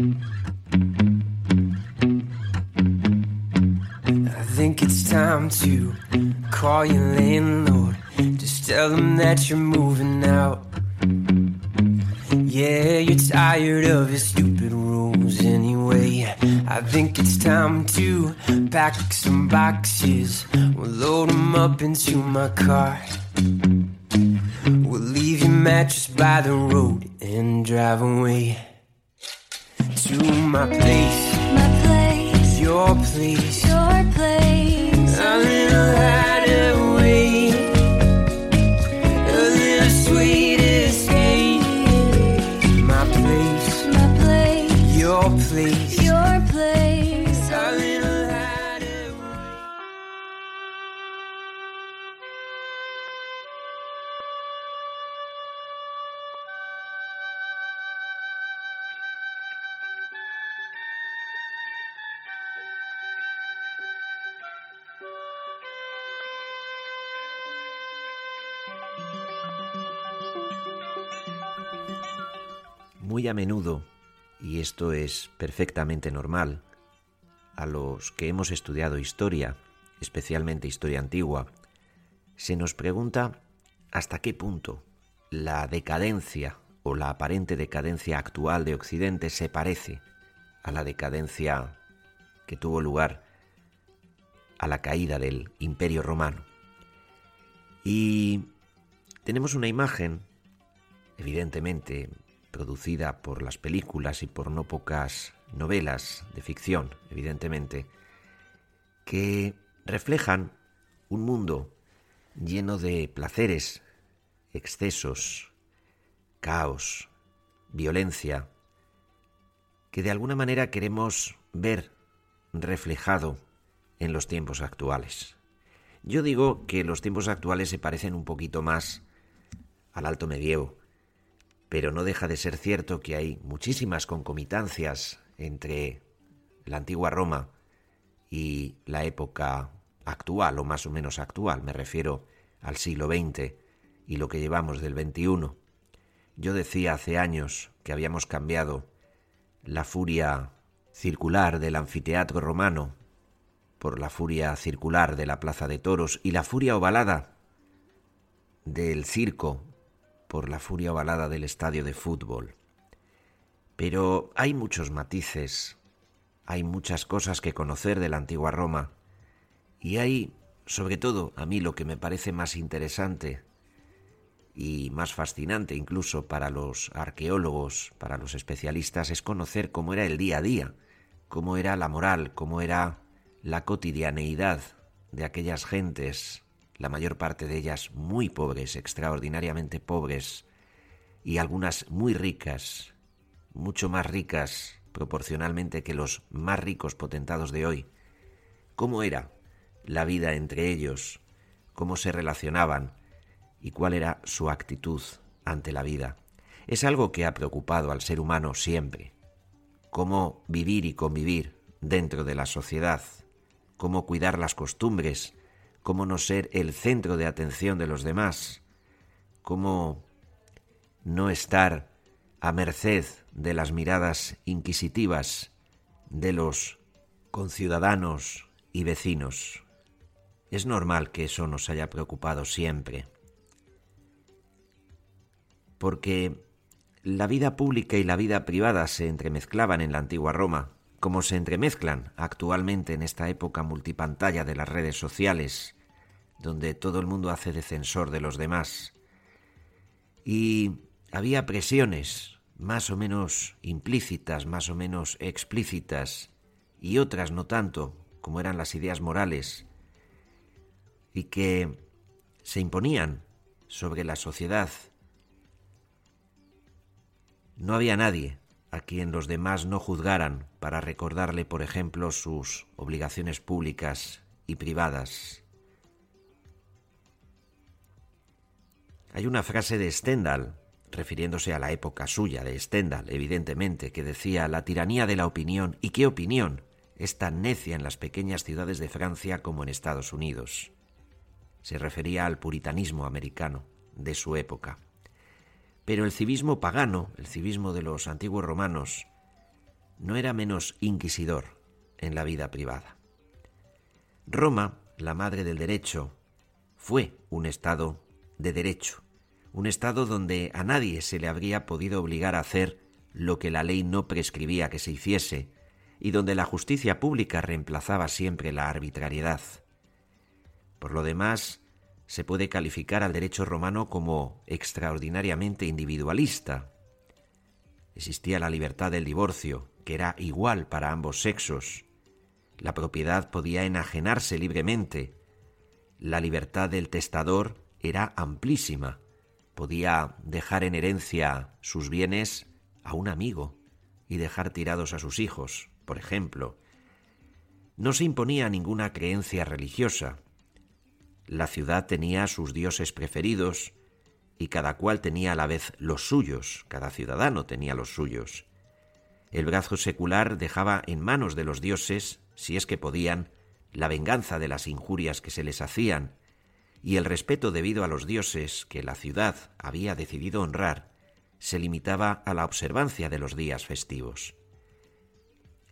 I think it's time to call your landlord. Just tell him that you're moving out. Yeah, you're tired of his stupid rules anyway. I think it's time to pack some boxes. We'll load them up into my car. We'll leave your mattress by the road and drive away to my place, My place, your place. your place. A little hideaway, Muy a menudo, y esto es perfectamente normal, a los que hemos estudiado historia, especialmente historia antigua, se nos pregunta hasta qué punto la decadencia o la aparente decadencia actual de Occidente se parece a la decadencia que tuvo lugar a la caída del Imperio Romano. Y tenemos una imagen, evidentemente producida por las películas y por no pocas novelas de ficción, evidentemente, que reflejan un mundo lleno de placeres, excesos, caos, violencia, que de alguna manera queremos ver reflejado en los tiempos actuales. Yo digo que los tiempos actuales se parecen un poquito más al alto medievo, pero no deja de ser cierto que hay muchísimas concomitancias entre la antigua Roma y la época actual, o más o menos actual, me refiero al siglo XX y lo que llevamos del XXI. Yo decía hace años que habíamos cambiado la furia circular del anfiteatro romano por la furia circular de la plaza de toros y la furia ovalada del circo por la furia ovalada del estadio de fútbol. Pero hay muchos matices, hay muchas cosas que conocer de la antigua Roma y hay, sobre todo, a mí lo que me parece más interesante y más fascinante incluso para los arqueólogos, para los especialistas, es conocer cómo era el día a día, cómo era la moral, cómo era la cotidianeidad de aquellas gentes, la mayor parte de ellas muy pobres, extraordinariamente pobres, y algunas muy ricas, mucho más ricas proporcionalmente que los más ricos potentados de hoy. ¿Cómo era la vida entre ellos? ¿Cómo se relacionaban? ¿Y cuál era su actitud ante la vida? Es algo que ha preocupado al ser humano siempre. Cómo vivir y convivir dentro de la sociedad, cómo cuidar las costumbres, cómo no ser el centro de atención de los demás, cómo no estar a merced de las miradas inquisitivas de los conciudadanos y vecinos. Es normal que eso nos haya preocupado siempre, porque la vida pública y la vida privada se entremezclaban en la antigua Roma, como se entremezclan actualmente en esta época multipantalla de las redes sociales, donde todo el mundo hace defensor de los demás. Y había presiones, más o menos implícitas, más o menos explícitas, y otras no tanto, como eran las ideas morales, y que se imponían sobre la sociedad. No había nadie a quien los demás no juzgaran para recordarle, por ejemplo, sus obligaciones públicas y privadas. Hay una frase de Stendhal, refiriéndose a la época suya de Stendhal, evidentemente, que decía la tiranía de la opinión, ¿y qué opinión? es tan necia en las pequeñas ciudades de Francia como en Estados Unidos. Se refería al puritanismo americano de su época. Pero el civismo pagano, el civismo de los antiguos romanos, no era menos inquisidor en la vida privada. Roma, la madre del derecho, fue un Estado de derecho, un Estado donde a nadie se le habría podido obligar a hacer lo que la ley no prescribía que se hiciese, y donde la justicia pública reemplazaba siempre la arbitrariedad. Por lo demás, se puede calificar al derecho romano como extraordinariamente individualista. Existía la libertad del divorcio, que era igual para ambos sexos. La propiedad podía enajenarse libremente. La libertad del testador era amplísima. Podía dejar en herencia sus bienes a un amigo y dejar tirados a sus hijos por ejemplo. No se imponía ninguna creencia religiosa. La ciudad tenía sus dioses preferidos y cada cual tenía a la vez los suyos, cada ciudadano tenía los suyos. El brazo secular dejaba en manos de los dioses, si es que podían, la venganza de las injurias que se les hacían, y el respeto debido a los dioses que la ciudad había decidido honrar se limitaba a la observancia de los días festivos.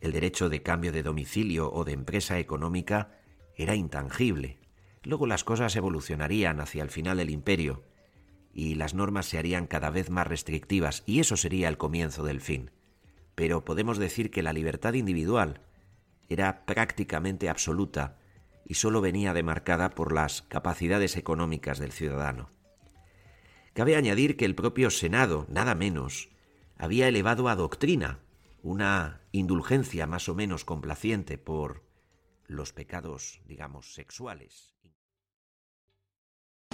El derecho de cambio de domicilio o de empresa económica era intangible. Luego las cosas evolucionarían hacia el final del imperio y las normas se harían cada vez más restrictivas y eso sería el comienzo del fin. Pero podemos decir que la libertad individual era prácticamente absoluta y sólo venía demarcada por las capacidades económicas del ciudadano. Cabe añadir que el propio Senado, nada menos, había elevado a doctrina una indulgencia más o menos complaciente por los pecados, digamos, sexuales.